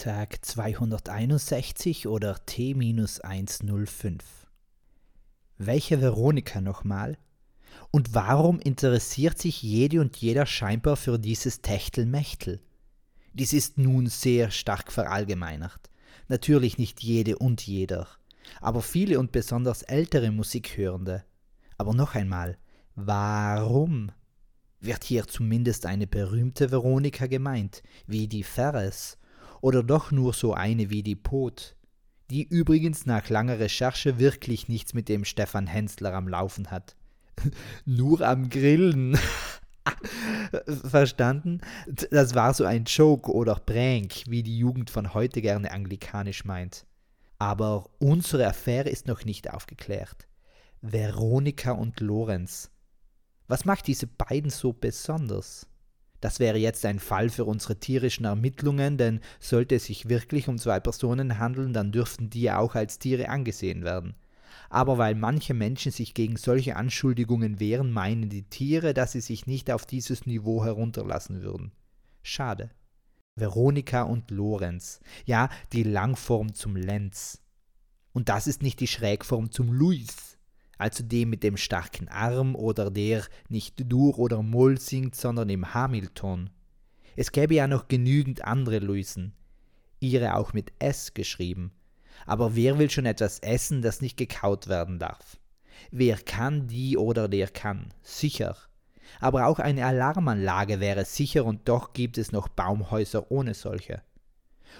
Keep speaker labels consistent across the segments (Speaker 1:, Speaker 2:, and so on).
Speaker 1: Tag 261 oder T-105. Welche Veronika nochmal? Und warum interessiert sich jede und jeder scheinbar für dieses Techtelmechtel? Dies ist nun sehr stark verallgemeinert. Natürlich nicht jede und jeder, aber viele und besonders ältere Musikhörende. Aber noch einmal, warum? Wird hier zumindest eine berühmte Veronika gemeint, wie die Ferres oder doch nur so eine wie die Pot, die übrigens nach langer Recherche wirklich nichts mit dem Stefan Hensler am Laufen hat. nur am Grillen. Verstanden? Das war so ein Joke oder Prank, wie die Jugend von heute gerne anglikanisch meint. Aber unsere Affäre ist noch nicht aufgeklärt. Veronika und Lorenz. Was macht diese beiden so besonders? Das wäre jetzt ein Fall für unsere tierischen Ermittlungen, denn sollte es sich wirklich um zwei Personen handeln, dann dürften die ja auch als Tiere angesehen werden. Aber weil manche Menschen sich gegen solche Anschuldigungen wehren, meinen die Tiere, dass sie sich nicht auf dieses Niveau herunterlassen würden. Schade. Veronika und Lorenz. Ja, die Langform zum Lenz. Und das ist nicht die Schrägform zum Luis also dem mit dem starken Arm oder der nicht Dur oder Moll singt, sondern im Hamilton. Es gäbe ja noch genügend andere Luisen, ihre auch mit S geschrieben. Aber wer will schon etwas essen, das nicht gekaut werden darf? Wer kann die oder der kann? Sicher. Aber auch eine Alarmanlage wäre sicher und doch gibt es noch Baumhäuser ohne solche.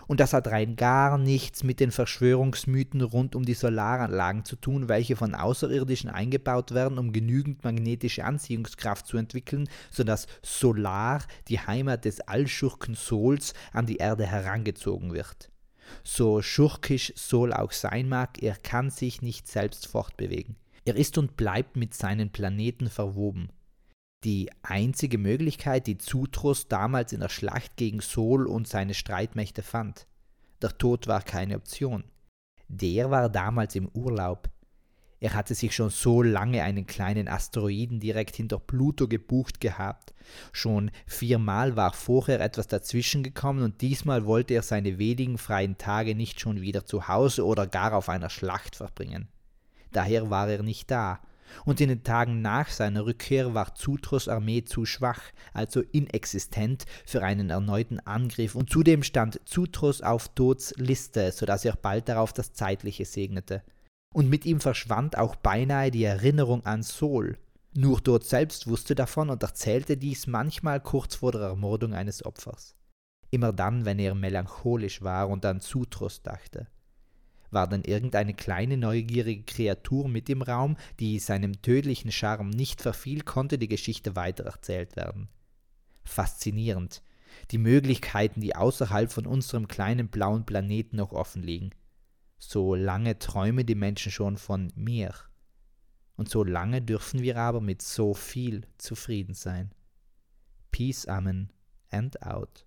Speaker 1: Und das hat rein gar nichts mit den Verschwörungsmythen rund um die Solaranlagen zu tun, welche von Außerirdischen eingebaut werden, um genügend magnetische Anziehungskraft zu entwickeln, sodass Solar, die Heimat des Allschurken Sols, an die Erde herangezogen wird. So schurkisch Sol auch sein mag, er kann sich nicht selbst fortbewegen. Er ist und bleibt mit seinen Planeten verwoben. Die einzige Möglichkeit, die Zutros damals in der Schlacht gegen Sol und seine Streitmächte fand. Der Tod war keine Option. Der war damals im Urlaub. Er hatte sich schon so lange einen kleinen Asteroiden direkt hinter Pluto gebucht gehabt. Schon viermal war vorher etwas dazwischen gekommen und diesmal wollte er seine wenigen freien Tage nicht schon wieder zu Hause oder gar auf einer Schlacht verbringen. Daher war er nicht da und in den Tagen nach seiner Rückkehr war Zutros Armee zu schwach, also inexistent für einen erneuten Angriff, und zudem stand Zutros auf Tods Liste, so dass er bald darauf das Zeitliche segnete. Und mit ihm verschwand auch beinahe die Erinnerung an Sol. Nur Tod selbst wusste davon und erzählte dies manchmal kurz vor der Ermordung eines Opfers. Immer dann, wenn er melancholisch war und an Zutros dachte. War denn irgendeine kleine neugierige Kreatur mit im Raum, die seinem tödlichen Charme nicht verfiel, konnte die Geschichte weitererzählt werden. Faszinierend. Die Möglichkeiten, die außerhalb von unserem kleinen blauen Planeten noch offen liegen. So lange träumen die Menschen schon von mir. Und so lange dürfen wir aber mit so viel zufrieden sein. Peace, Amen, and out.